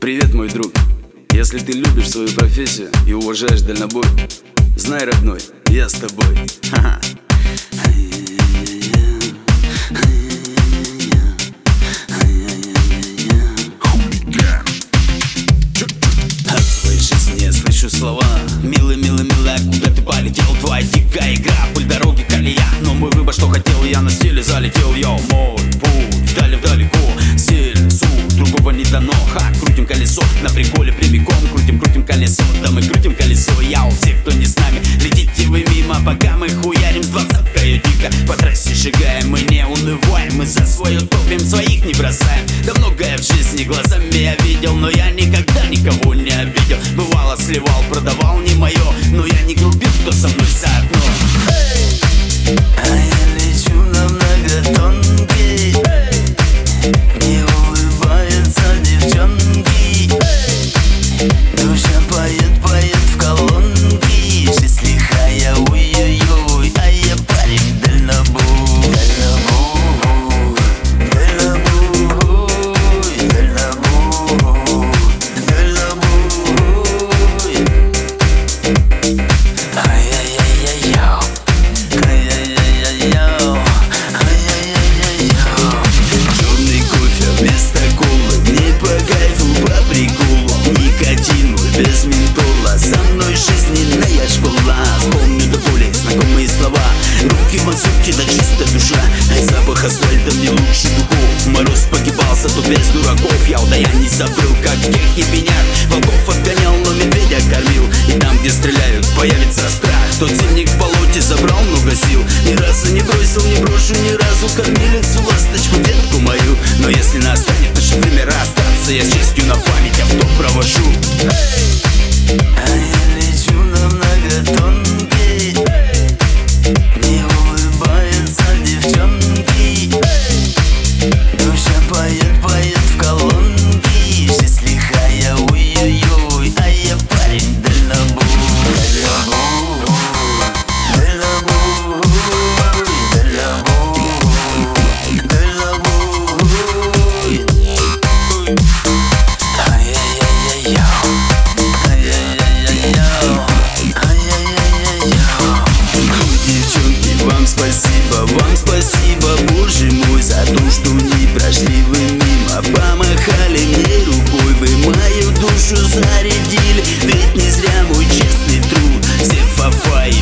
Привет, мой друг. Если ты любишь свою профессию и уважаешь дальнобой, знай, родной, я с тобой. Ха-ха. Да мы крутим колесо Я у всех, кто не с нами, летите вы мимо Пока мы хуярим с двадцаткой дико По трассе шагаем, мы не унываем Мы за свое топим, своих не бросаем. Да многое в жизни глазами я видел Но я никогда никого не обидел. Бывало сливал, продавал Запах асфальта мне лучше духов. Мороз погибался тут без дураков. Я удаяний забыл, как тех и пеняк Волков отгонял, но медведя кормил. И там, где стреляют, появится страх. Тот сильник в болоте забрал много сил? Ни разу не бросил, не брошу ни разу Кормилицу, ласточку, детку мою. Но если настанет наше время расстаться Я с честью на память авто провожу. Эй! Душу не прошли мимо Помахали мне рукой Вы мою душу зарядили. Ведь не зря мой честный труд. Все фафа и